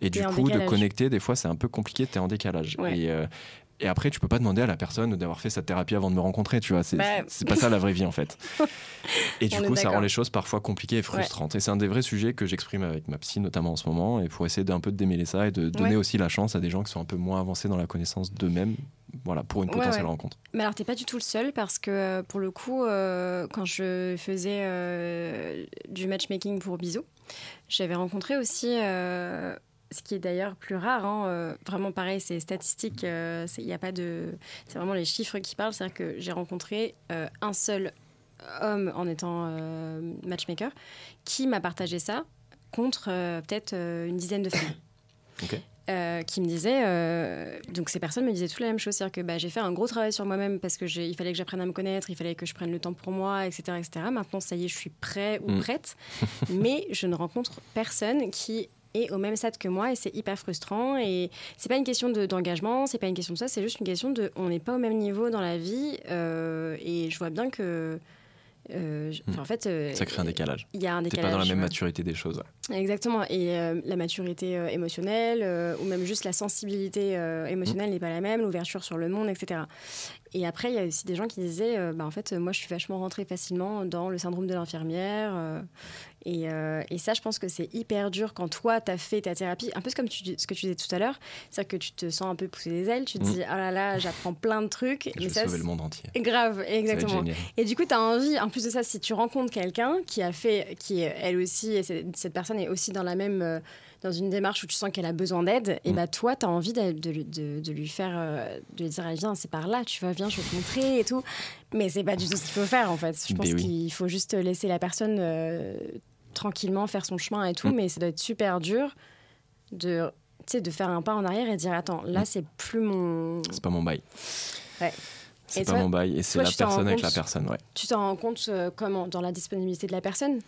et du coup, de connecter, des fois, c'est un peu compliqué, tu es en décalage. Et, euh, et après, tu peux pas demander à la personne d'avoir fait sa thérapie avant de me rencontrer, tu vois. C'est bah, pas ça la vraie vie, en fait. Et du coup, ça rend les choses parfois compliquées et frustrantes. Et c'est un des vrais sujets que j'exprime avec ma psy, notamment en ce moment, et pour essayer d'un peu de démêler ça et de donner aussi la chance à des gens qui sont un peu moins avancés dans la connaissance d'eux-mêmes, voilà, pour une potentielle rencontre. Mais alors, t'es pas du tout le seul parce que, euh, pour le coup, euh, quand je faisais euh, du matchmaking pour Bisous, j'avais rencontré aussi ce qui est d'ailleurs plus rare. Hein, euh, vraiment pareil, c'est statistique. Euh, il a pas de. C'est vraiment les chiffres qui parlent. C'est-à-dire que j'ai rencontré euh, un seul homme en étant matchmaker qui m'a partagé ça contre peut-être une dizaine de femmes. qui me disaient, donc ces personnes me disaient tout la même chose, c'est-à-dire que bah, j'ai fait un gros travail sur moi-même parce que il fallait que j'apprenne à me connaître, il fallait que je prenne le temps pour moi, etc., etc. Maintenant, ça y est, je suis prêt ou mm. prête, mais je ne rencontre personne qui est au même stade que moi et c'est hyper frustrant. Et c'est pas une question d'engagement, c'est pas une question de ça, c'est juste une question de on n'est pas au même niveau dans la vie. Euh, et je vois bien que. Euh, hmm. en fait, euh, ça crée un décalage. Il y a un décalage. pas dans la même maturité des choses. Exactement. Et la maturité émotionnelle, ou même juste la sensibilité émotionnelle hmm. n'est pas la même, l'ouverture sur le monde, etc. Et après, il y a aussi des gens qui disaient, bah, en fait, moi, je suis vachement rentrée facilement dans le syndrome de l'infirmière. Euh, et, ça, je pense que c'est hyper dur quand toi, tu as fait ta thérapie, un peu comme tu, ce que tu disais tout à l'heure, c'est-à-dire que tu te sens un peu pousser des ailes, tu te mm. dis, oh là là, j'apprends plein de trucs. Je vais sauver le monde entier. Grave, exactement. Et du coup, tu as envie, en plus de ça, si tu rencontres quelqu'un qui a fait, qui elle aussi, et cette personne est aussi dans la même... Euh, dans une démarche où tu sens qu'elle a besoin d'aide, et mm. bah toi, tu as envie de, de, de, lui faire, euh, de lui dire, viens, c'est par là, tu vas, viens, je vais te montrer et tout. Mais c'est pas du tout ce qu'il faut faire, en fait. Je pense qu'il faut juste laisser la personne tranquillement faire son chemin et tout, mm. mais ça doit être super dur de, de faire un pas en arrière et dire attends, là, mm. c'est plus mon. C'est pas mon bail. Ouais. C'est pas mon bail et c'est la personne avec la personne, ouais. Tu t'en rends compte euh, comment Dans la disponibilité de la personne?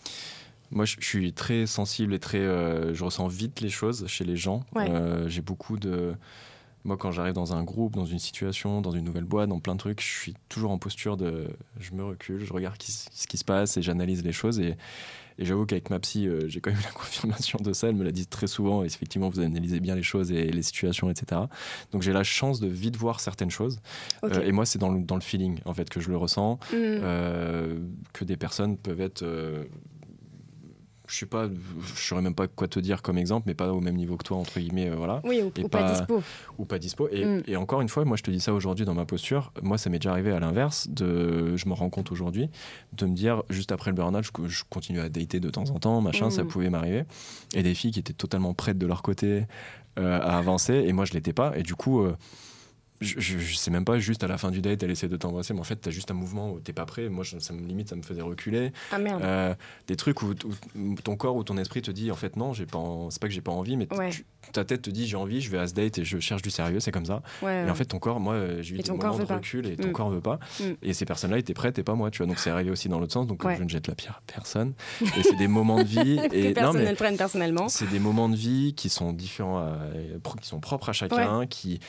Moi, je suis très sensible et très. Euh, je ressens vite les choses chez les gens. Euh, j'ai beaucoup de. Moi, quand j'arrive dans un groupe, dans une situation, dans une nouvelle boîte, dans plein de trucs, je suis toujours en posture de. Je me recule, je regarde ce qui se passe et j'analyse les choses. Et, et j'avoue qu'avec ma psy, euh, j'ai quand même eu la confirmation de ça. Elle me l'a dit très souvent. Et effectivement, vous analysez bien les choses et les situations, etc. Donc j'ai la chance de vite voir certaines choses. Euh, et moi, c'est dans le, dans le feeling, en fait, que je le ressens. Mm. Euh, que des personnes peuvent être je sais pas, je saurais même pas quoi te dire comme exemple, mais pas au même niveau que toi, entre guillemets, euh, voilà. Oui, ou, pas, dispo. Ou pas dispo. Mm. Et, encore une fois, moi, je te dis ça aujourd'hui dans ma posture. Moi, ça m'est déjà arrivé à l'inverse. De, je me rends compte aujourd'hui de me dire, juste après le burn-out, je, je, continue à dater de temps en temps, machin, ça mm. pouvait m'arriver. Et des filles qui étaient totalement prêtes de leur côté euh, à avancer, et moi, je l'étais pas. Et du coup. Euh, je, je, sais même pas juste à la fin du date elle essaie de t'embrasser mais en fait t'as juste un mouvement où t'es pas prêt. Moi ça me limite ça me faisait reculer. Ah merde. Euh, des trucs où, ton corps ou ton esprit te dit en fait non j'ai pas c'est pas que j'ai pas envie mais ta tête te dit j'ai envie je vais à ce date et je cherche du sérieux c'est comme ça et en fait ton corps moi j'ai eu des moments de recul et ton mm. corps veut pas mm. et ces personnes là étaient prêtes et pas moi tu vois donc c'est arrivé aussi dans l'autre sens donc je ne jette la pierre à personne et c'est des moments de vie et non mais personnellement c'est des moments de vie qui sont différents qui sont propres à chacun qui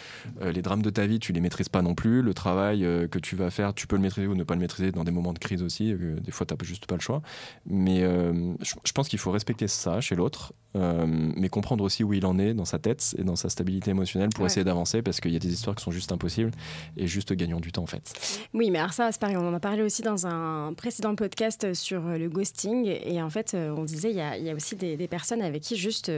euh, les drames de ta vie, tu les maîtrises pas non plus. Le travail euh, que tu vas faire, tu peux le maîtriser ou ne pas le maîtriser dans des moments de crise aussi. Euh, des fois, tu n'as juste pas le choix. Mais euh, je, pense qu'il faut respecter ça chez l'autre, mais comprendre aussi où il en est dans sa tête et dans sa stabilité émotionnelle pour essayer d'avancer parce qu'il y a des histoires qui sont juste impossibles et juste gagnant du temps en fait. Oui, mais alors ça, c'est pareil. On en a parlé aussi dans un précédent podcast sur le ghosting et en fait, on disait il y a, y a aussi des, des, personnes avec qui juste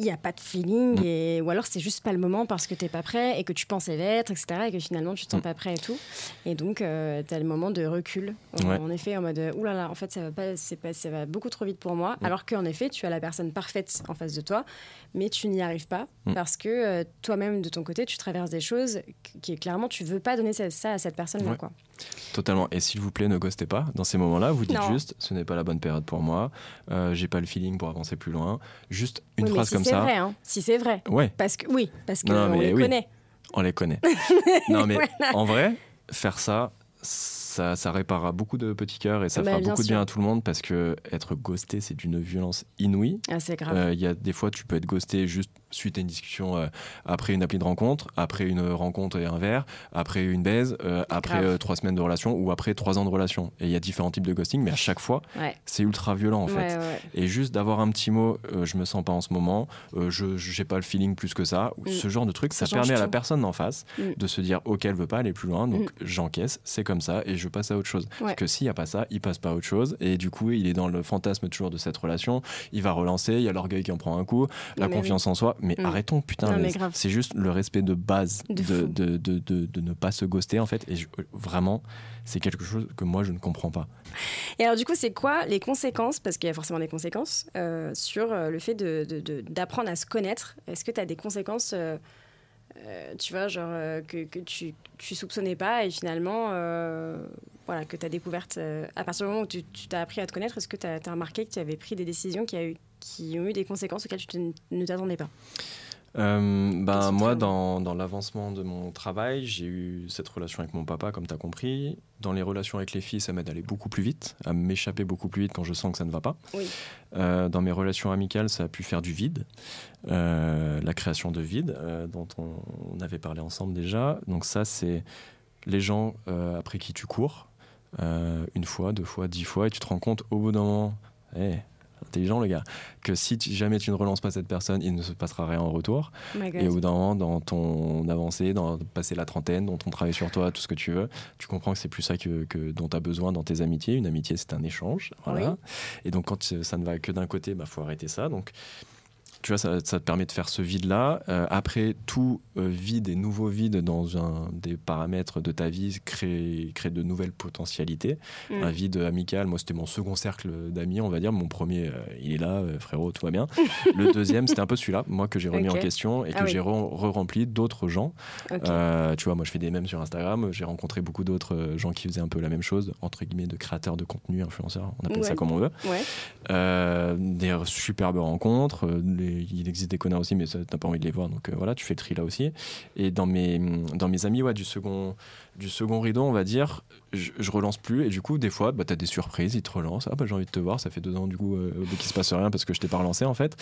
il n'y a pas de feeling, et, ou alors c'est juste pas le moment parce que tu n'es pas prêt et que tu pensais l'être, etc. Et que finalement tu te sens pas prêt et tout. Et donc, tu as le moment de recul. En effet, en mode, oulala, là là, en fait, ça va, pas, pas, ça va beaucoup trop vite pour moi. Alors qu'en effet, tu as la personne parfaite en face de toi, mais tu n'y arrives pas parce que toi-même, de ton côté, tu traverses des choses qui, clairement, tu veux pas donner ça, à cette personne-là. quoi. Totalement. Et s'il vous plaît, ne ghostez pas. Dans ces moments-là, vous dites juste ce n'est pas la bonne période pour moi, euh, j'ai pas le feeling pour avancer plus loin. Juste une phrase comme ça. Vrai, hein. Si c'est vrai. Ouais. Parce que, oui, parce qu'on les connaît. On les connaît. non, mais en vrai, faire ça, ça, ça réparera beaucoup de petits cœurs et ça bah, fera beaucoup de bien à tout le monde parce que être ghosté, c'est d'une violence inouïe. Ah, c'est grave. Euh, il y a des fois, tu peux être ghosté juste suite à une discussion, euh, après une appli de rencontre, après une rencontre et un verre, après une baise, euh, après trois semaines de relation ou après trois ans de relation. Et il y a différents types de ghosting, mais à chaque fois, c'est ultra violent en fait. Et juste d'avoir un petit mot, je me sens pas en ce moment, je n'ai pas le feeling plus que ça, mm. ce genre de truc, ça, permet à la personne en face mm. de se dire, ok, elle veut pas aller plus loin, donc mm. j'encaisse, c'est comme ça et je passe à autre chose. Parce que s'il n'y a pas ça, il passe pas à autre chose. Et du coup, il est dans le fantasme toujours de cette relation. Il va relancer, il y a l'orgueil qui en prend un coup, la confiance en soi. Mais mm. arrêtons, putain. C'est juste le respect de base de, de, de, de, ne pas se ghoster, en fait. Et vraiment, c'est quelque chose que moi, je ne comprends pas. Et alors, du coup, c'est quoi les conséquences, parce qu'il y a forcément des conséquences, euh, sur euh, le fait d'apprendre à se connaître? Est-ce que tu as des conséquences euh, euh, tu vois, genre euh, que, que, tu, tu soupçonnais pas et finalement, euh, voilà, que tu as découverte à partir du moment où tu t'as appris à te connaître, est-ce que tu as, remarqué que tu avais pris des décisions qui, a eu, qui ont eu des conséquences auxquelles tu ne t'attendais pas euh, ben, moi, dans, dans l'avancement de mon travail, j'ai eu cette relation avec mon papa, comme tu as compris. Dans les relations avec les filles, ça m'aide à aller beaucoup plus vite, à m'échapper beaucoup plus vite quand je sens que ça ne va pas. Oui. Euh, dans mes relations amicales, ça a pu faire du vide, euh, la création de vide, dont on, avait parlé ensemble déjà. Donc ça, c'est les gens après qui tu cours, une fois, deux fois, dix fois, et tu te rends compte au bout d'un moment, hey, intelligent le gars, que si jamais tu ne relances pas cette personne, il ne se passera rien en retour. et au bout d'un moment, dans ton avancée, dans passer la trentaine, dans ton travail sur toi, tout ce que tu veux, tu comprends que c'est plus ça que, que dont tu as besoin dans tes amitiés. Une amitié, c'est un échange. Voilà. Et donc quand ça ne va que d'un côté, il bah, faut arrêter ça. Donc tu vois, ça, te permet de faire ce vide-là. Euh, après, tout euh, vide et nouveau vide dans un des paramètres de ta vie crée, crée de nouvelles potentialités. Mm. Un vide amical, moi, c'était mon second cercle d'amis, on va dire. Mon premier, euh, il est là, frérot, tout va bien. Le deuxième, c'était un peu celui-là, moi, que j'ai remis en question et ah que j'ai re-rempli d'autres gens. tu vois, moi, je fais des mèmes sur Instagram. J'ai rencontré beaucoup d'autres gens qui faisaient un peu la même chose, entre guillemets, de créateurs de contenu, influenceurs, on appelle ça comme on veut. des superbes rencontres, il existe des connards aussi, mais t'as pas envie de les voir. Donc euh, voilà, tu fais le tri là aussi. Et dans mes, dans mes amis ouais, du, second, du second rideau, on va dire, je, je relance plus. Et du coup, des fois, bah, tu as des surprises, ils te relancent. Ah, bah, j'ai envie de te voir, ça fait deux ans du coup euh, qu'il se passe rien parce que je t'ai pas relancé en fait.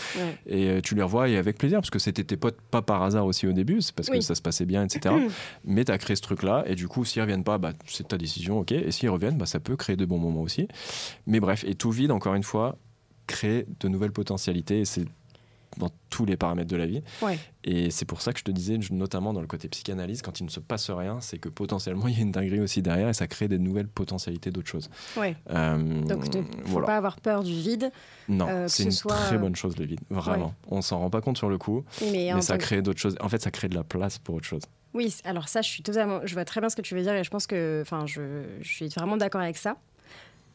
Et euh, tu les revois et avec plaisir parce que c'était tes potes, pas par hasard aussi au début, c'est parce que ça se passait bien, etc. mais tu as créé ce truc-là. Et du coup, s'ils reviennent pas, bah, c'est ta décision, ok. Et s'ils reviennent, bah, ça peut créer de bons moments aussi. Mais bref, et tout vide, encore une fois, créer de nouvelles potentialités. Et c'est dans tous les paramètres de la vie. Et c'est pour ça que je te disais, notamment dans le côté psychanalyse, quand il ne se passe rien, c'est que potentiellement il y a une dinguerie aussi derrière et ça crée des nouvelles potentialités d'autres choses. Ouais. Euh, Donc il ne faut pas avoir peur du vide. Non, euh, c'est une très bonne chose le vide, vraiment. On s'en rend pas compte sur le coup, mais, ça crée d'autres choses. En fait, ça crée de la place pour autre chose. Oui, alors ça, je suis totalement, je vois très bien ce que tu veux dire et je pense que, enfin, je, je suis vraiment d'accord avec ça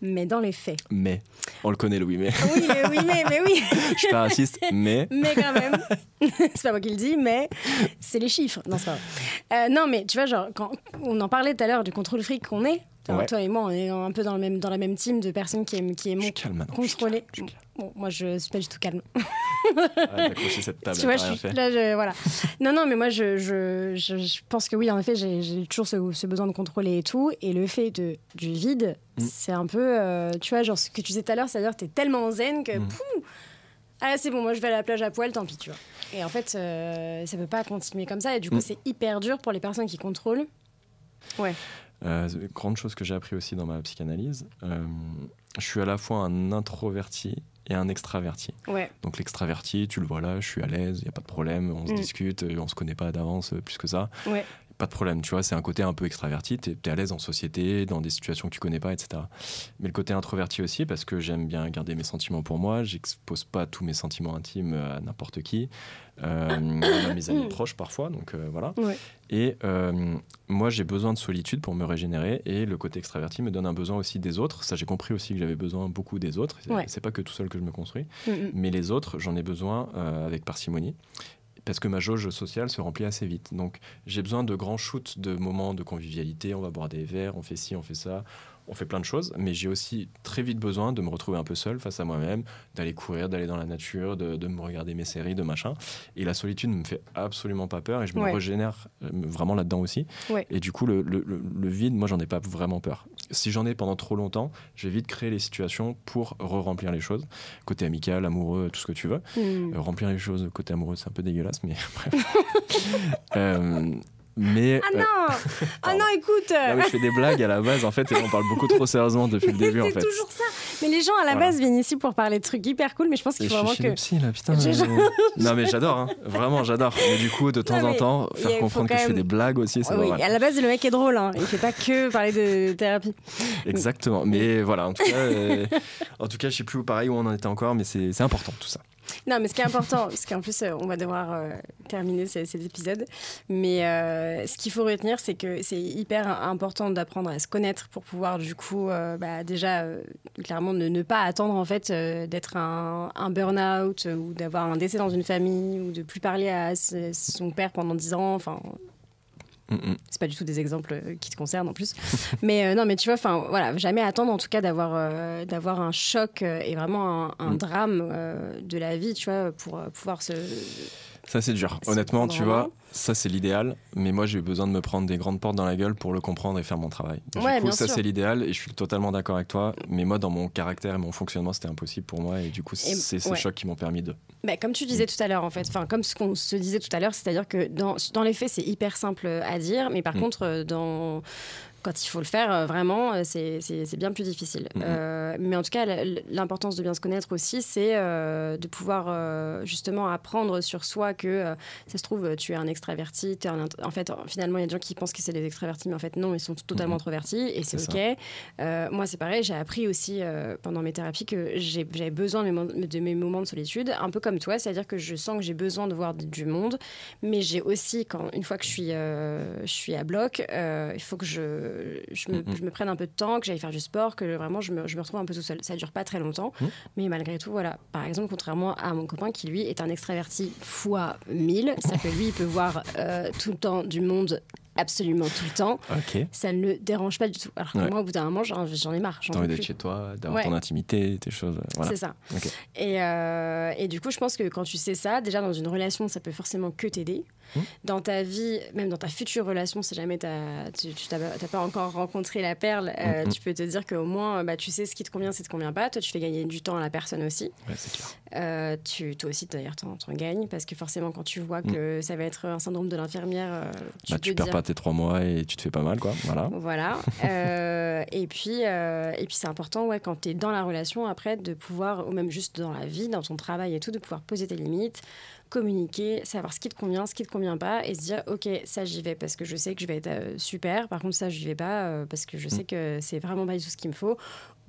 mais dans les faits. Mais. On le connaît, Louis, mais. Oui, mais oui, mais, mais oui. Je suis pas raciste, mais. Mais quand même. c'est pas moi qui le dis, mais c'est les chiffres. Non, c'est pas vrai. Euh, non, mais tu vois, genre, quand on en parlait tout à l'heure du contrôle fric qu'on est, toi et moi, on est un peu dans, le même, dans la même team de personnes qui aiment, qui aiment contrôler. Bon, moi, je suis pas du tout calme. ah, cette table. Tu vois, je suis, là, je, voilà. non, non, mais moi, je, je, je, pense que oui, en effet, j'ai toujours ce, ce, besoin de contrôler et tout. Et le fait de, du vide, mm. c'est un peu, euh, tu vois, genre ce que tu disais tout à l'heure, c'est-à-dire que tu es tellement zen que, mm. ah, c'est bon, moi, je vais à la plage à poil, tant pis, tu vois. Et en fait, euh, ça peut pas continuer comme ça. Et du coup, mm. c'est hyper dur pour les personnes qui contrôlent. Ouais. Euh, grande chose que j'ai appris aussi dans ma psychanalyse, euh, je suis à la fois un introverti et un extraverti. Ouais. Donc l'extraverti, tu le vois là, je suis à l'aise, il n'y a pas de problème, on se mm. discute, on se connaît pas d'avance plus que ça. Ouais. Pas de problème, tu vois, c'est un côté un peu extraverti, tu es, à l'aise en société, dans des situations que tu connais pas, etc. Mais le côté introverti aussi, parce que j'aime bien garder mes sentiments pour moi, j'expose pas tous mes sentiments intimes à n'importe qui, euh, à mes amis proches parfois, donc euh, voilà. Et euh, moi, j'ai besoin de solitude pour me régénérer, et le côté extraverti me donne un besoin aussi des autres. Ça, j'ai compris aussi que j'avais besoin beaucoup des autres. C'est pas que tout seul que je me construis, mm, mais les autres, j'en ai besoin avec parcimonie parce que ma jauge sociale se remplit assez vite. Donc j'ai besoin de grands shoots de moments de convivialité, on va boire des verres, on fait ci, on fait ça, on fait plein de choses, mais j'ai aussi très vite besoin de me retrouver un peu seul face à moi-même, d'aller courir, d'aller dans la nature, de, me regarder mes séries, de machin. Et la solitude ne me fait absolument pas peur et je me régénère euh, vraiment là-dedans aussi. Et du coup, le, vide, moi, j'en ai pas vraiment peur. Si j'en ai pendant trop longtemps, je vais vite créer les situations pour re-remplir les choses. Côté amical, amoureux, tout ce que tu veux. Hmm. Euh, remplir les choses côté amoureux, c'est un peu dégueulasse, mais bref. euh, mais, ah euh, non Ah non, écoute Je fais des blagues à la base, en fait, et on parle beaucoup trop sérieusement depuis le début, en fait. C'est toujours ça Mais les gens, à la base, viennent ici pour parler de trucs hyper cool, mais je pense qu'il faut vraiment que... Psy, là, putain, non, mais j'adore, hein. vraiment, j'adore. Mais du coup, de temps en temps, faire comprendre que je fais des blagues aussi, c'est Oui, à la base, le mec est drôle, hein. il fait pas que parler de thérapie. Exactement, mais voilà, en tout cas, euh, en tout cas je sais plus où, pareil où on en était encore, mais c'est important, tout ça. Non, mais ce qui est important, parce qu'en plus, euh, on va devoir euh, terminer cet épisode, mais euh, ce qu'il faut retenir, c'est que c'est hyper important d'apprendre à se connaître pour pouvoir, du coup, bah, déjà, clairement, ne, pas attendre, en fait, d'être un, burn-out ou d'avoir un décès dans une famille ou de plus parler à son père pendant 10 ans. Enfin, c'est pas du tout des exemples euh, qui te concernent en plus. mais euh, non, mais tu vois, enfin voilà, jamais attendre en tout cas d'avoir euh, d'avoir un choc et vraiment un, mm. drame de la vie, tu vois, pour pouvoir se ça, c'est dur. Honnêtement, tu vois, ça, c'est l'idéal. Mais moi, j'ai eu besoin de me prendre des grandes portes dans la gueule pour le comprendre et faire mon travail. Du coup, ça, c'est l'idéal. Et je suis totalement d'accord avec toi. Mais moi, dans mon caractère et mon fonctionnement, c'était impossible pour moi. Et du coup, c'est ces chocs qui m'ont permis de. Bah, comme tu disais mm. tout à l'heure, en fait, enfin, comme ce qu'on se disait tout à l'heure, c'est-à-dire que dans, dans les faits, c'est hyper simple à dire. Mais par mm. contre, euh, dans quand il faut le faire, euh, vraiment, euh, c'est bien plus difficile. Mhm. Euh, mais en tout cas, l'importance de bien se connaître aussi, c'est de pouvoir justement apprendre sur soi que ça se trouve, tu es un extraverti. en fait, finalement, il y a des gens qui pensent que c'est des extravertis, mais en fait, non, ils sont totalement mhm. introvertis et c'est OK. moi, c'est pareil, j'ai appris aussi pendant mes thérapies que j'avais besoin de mes, de mes, moments de solitude, un peu comme toi, c'est-à-dire que je sens que j'ai besoin de voir du monde, mais j'ai aussi, quand, une fois que je suis, je suis à bloc, il faut que je je me, je me, prenne un peu de temps, que j'aille faire du sport, que vraiment je me, je me, retrouve un peu tout seul. Ça dure pas très longtemps, mmh. mais malgré tout, voilà. Par exemple, contrairement à mon copain qui lui est un extraverti fois 1000, ça que lui il peut voir euh, tout le temps du monde absolument tout le temps. Ça ne le dérange pas du tout. Alors que moi, au bout d'un moment, j'en ai marre. T'as envie d'être chez toi, d'avoir ton intimité, tes choses. Voilà. C'est ça. Et, euh, et, du coup, je pense que quand tu sais ça, déjà dans une relation, ça peut forcément que t'aider. Mmh. Dans ta vie, même dans ta future relation, si jamais as, tu n'as pas encore rencontré la perle, euh, mmh, mmh. tu peux te dire qu'au moins, bah, tu sais ce qui te convient, ce qui te convient pas. Toi, tu fais gagner du temps à la personne aussi. Ouais, clair. Euh, tu, toi aussi, d'ailleurs, tu en gagnes parce que forcément, quand tu vois que ça va être un syndrome de l'infirmière, tu, bah, tu perds pas tes trois mois et tu te fais pas mal, quoi. Voilà. Voilà. et puis, et puis c'est important, ouais, quand tu es dans la relation, après, de pouvoir, ou même juste dans la vie, dans ton travail et tout, de pouvoir poser tes limites communiquer, savoir ce qui te convient, ce qui te convient pas, et se dire ok ça j'y vais parce que je sais que je vais être euh, super. Par contre ça j'y vais pas euh, parce que je sais mm. que c'est vraiment pas du tout ce qu'il me faut.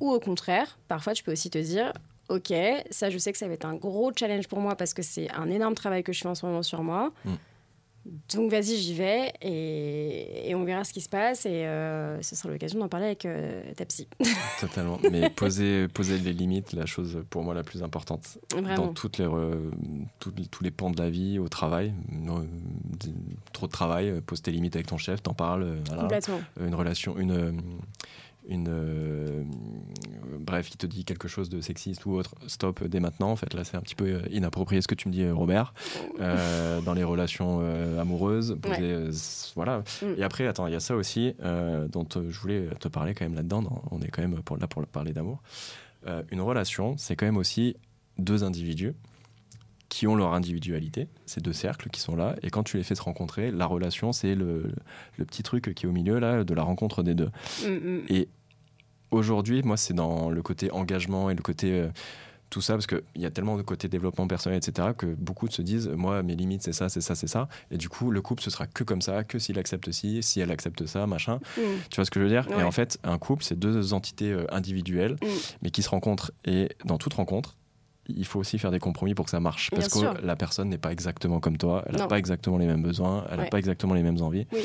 Ou au contraire, parfois tu peux aussi te dire ok ça je sais que ça va être un gros challenge pour moi parce que c'est un énorme travail que je fais en ce moment sur moi. Mm. Donc vas-y, j'y vais et, on verra ce qui se passe et euh, ce sera l'occasion d'en parler avec euh, ta psy. Totalement. Mais poser, poser les limites, la chose pour moi la plus importante dans toutes les, tous les pans de la vie, au travail. trop de travail, pose tes limites avec ton chef, t'en parles. Complètement. Une relation, une une euh, bref, il te dit quelque chose de sexiste ou autre, stop dès maintenant. En fait, là, c'est un petit peu euh, inapproprié ce que tu me dis, euh, Robert, dans les relations amoureuses. voilà. Mm. Et après, attends, il y a ça aussi dont je voulais te parler quand même là-dedans. On est quand même pour, là pour parler d'amour. une relation, c'est quand même aussi deux individus qui ont leur individualité, ces deux cercles qui sont là, et quand tu les fais se rencontrer, la relation, c'est le, petit truc qui est au milieu là, de la rencontre des deux. Mm, mm. Et aujourd'hui, moi, c'est dans le côté engagement et le côté euh, tout ça, parce qu'il y a tellement de côté développement personnel, etc., que beaucoup se disent, moi, mes limites, c'est ça, c'est ça, c'est ça. Et du coup, le couple, ce sera que comme ça, que s'il accepte ci, si elle accepte ça, machin. Mm. Tu vois ce que je veux dire? Ouais. Et en fait, un couple, c'est deux entités euh, individuelles, mais qui se rencontrent. Et dans toute rencontre, il faut aussi faire des compromis pour que ça marche. Bien Parce que sûr. la personne n'est pas exactement comme toi, elle n'a pas exactement les mêmes besoins, elle n'a Ouais. pas exactement les mêmes envies. Oui.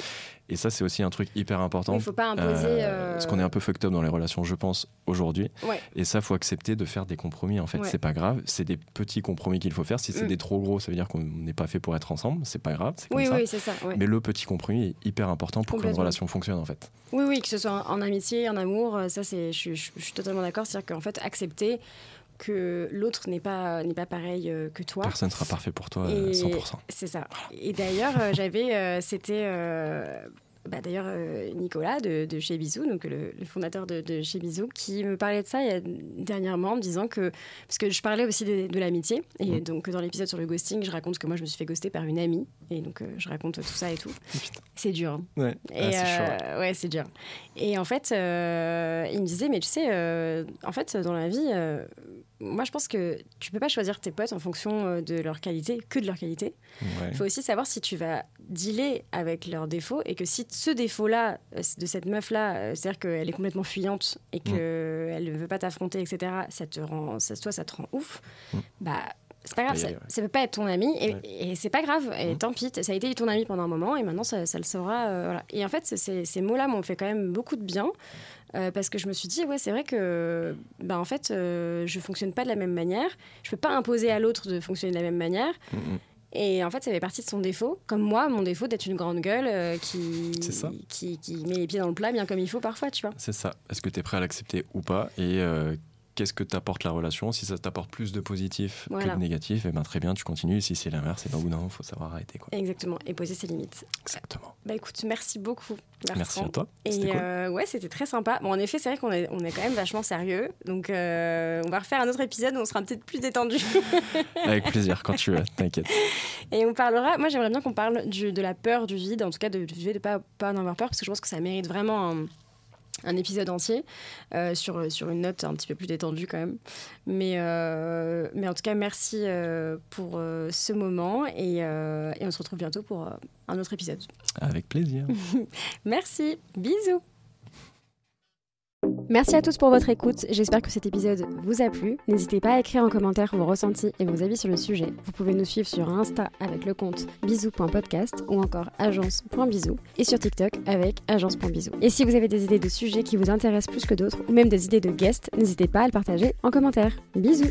Et ça, c'est aussi un truc hyper important. Il faut pas imposer. Euh, euh, Parce qu'on est un peu fucked up dans les relations, je pense, aujourd'hui. Ouais. Et ça, faut accepter de faire des compromis. En fait, Ouais. c'est pas grave. C'est des petits compromis qu'il faut faire. Si c'est Mm. des trop gros, ça veut dire qu'on n'est pas fait pour être ensemble. C'est pas grave. Comme Oui, ça. oui, c'est ça. Mais le petit compromis est hyper important pour qu'une Complètement. relation fonctionne, en fait. Oui, oui, que ce soit en, amitié, en amour, euh, ça, c'est, je, suis- je, je suis totalement d'accord. C'est-à-dire qu'en fait, accepter que l'autre n'est pas, n'est pas pareil euh, que toi. Personne sera parfait pour toi, Et- euh, 100%. C'est ça. Et d'ailleurs, euh, j'avais, euh, c'était, euh, bah, d'ailleurs euh, Nicolas de, de chez Bisou, donc le, le fondateur de, de chez Bisou, qui me parlait de ça il y a, dernièrement, en me disant que parce que je parlais aussi de, de l'amitié, et Mm. donc dans l'épisode sur le ghosting, je raconte que moi je me suis fait ghoster par une amie, et donc euh, je raconte tout ça et tout. Putain. C'est dur. hein. Ouais, Et Ah, c'est chaud. euh, ouais, c'est dur. Et en fait, euh, il me disait, mais tu sais, euh, en fait, dans la vie, euh, moi, je pense que tu peux pas choisir tes potes en fonction euh, de leur qualité, que de leur qualité. Ouais. Il faut aussi savoir si tu vas dealer avec leurs défauts et que si ce défaut-là, euh, de cette meuf-là, euh, c'est-à-dire qu'elle est complètement fuyante et qu'elle ne veut pas t'affronter, etc., ça te rend, ça, toi, ça te rend ouf, Mm. bah. C'est pas grave, ça, ça peut pas être ton ami et, Ouais. et c'est pas grave. Et Mm. tant pis, ça a été ton ami pendant un moment et maintenant ça, ça le euh, voilà. Et en fait, ces mots-là m'ont fait quand même beaucoup de bien euh, parce que je me suis dit, ouais, c'est vrai que, bah, en fait, euh, je fonctionne pas de la même manière. Je peux pas imposer à l'autre de fonctionner de la même manière. Mm, mm. Et en fait, ça fait partie de son défaut. Comme moi, mon défaut d'être une grande gueule euh, qui, ça. qui, qui met les pieds dans le plat bien comme il faut parfois, tu vois. C'est ça. Est-ce que tu es prêt à l'accepter ou pas? Et qu'est-ce que t'apporte la relation Si ça t'apporte plus de positif que de négatif, eh ben, très bien, tu continues. Si c'est l'inverse, et ben, au bout d'un moment, il faut savoir arrêter. Quoi. Exactement. Et poser ses limites. Exactement. Bah écoute, merci beaucoup. Bertrand. Merci à toi. Et cool. euh, ouais, c'était très sympa. Bon, en effet, c'est vrai qu'on est, on est quand même vachement sérieux. Donc, euh, on va refaire un autre épisode où on sera peut-être plus détendu. Avec plaisir, quand tu veux, t'inquiète. Et on parlera. Moi, j'aimerais bien qu'on parle du- de la peur du vide, en tout cas de, du de pas, pas en avoir peur, parce que je pense que ça mérite vraiment un, un épisode entier euh, sur, sur une note un petit peu plus détendue quand même. Mais, euh, mais en tout cas, merci euh, pour ce moment et, et on se retrouve bientôt pour un autre épisode. Avec plaisir. Merci, bisous. Merci à tous pour votre écoute. J'espère que cet épisode vous a plu. N'hésitez pas à écrire en commentaire vos ressentis et vos avis sur le sujet. Vous pouvez nous suivre sur Insta avec le compte bisous.podcast ou encore agence.bisous et sur TikTok avec agence.bisous. Et si vous avez des idées de sujets qui vous intéressent plus que d'autres ou même des idées de guests, n'hésitez pas à le partager en commentaire. Bisous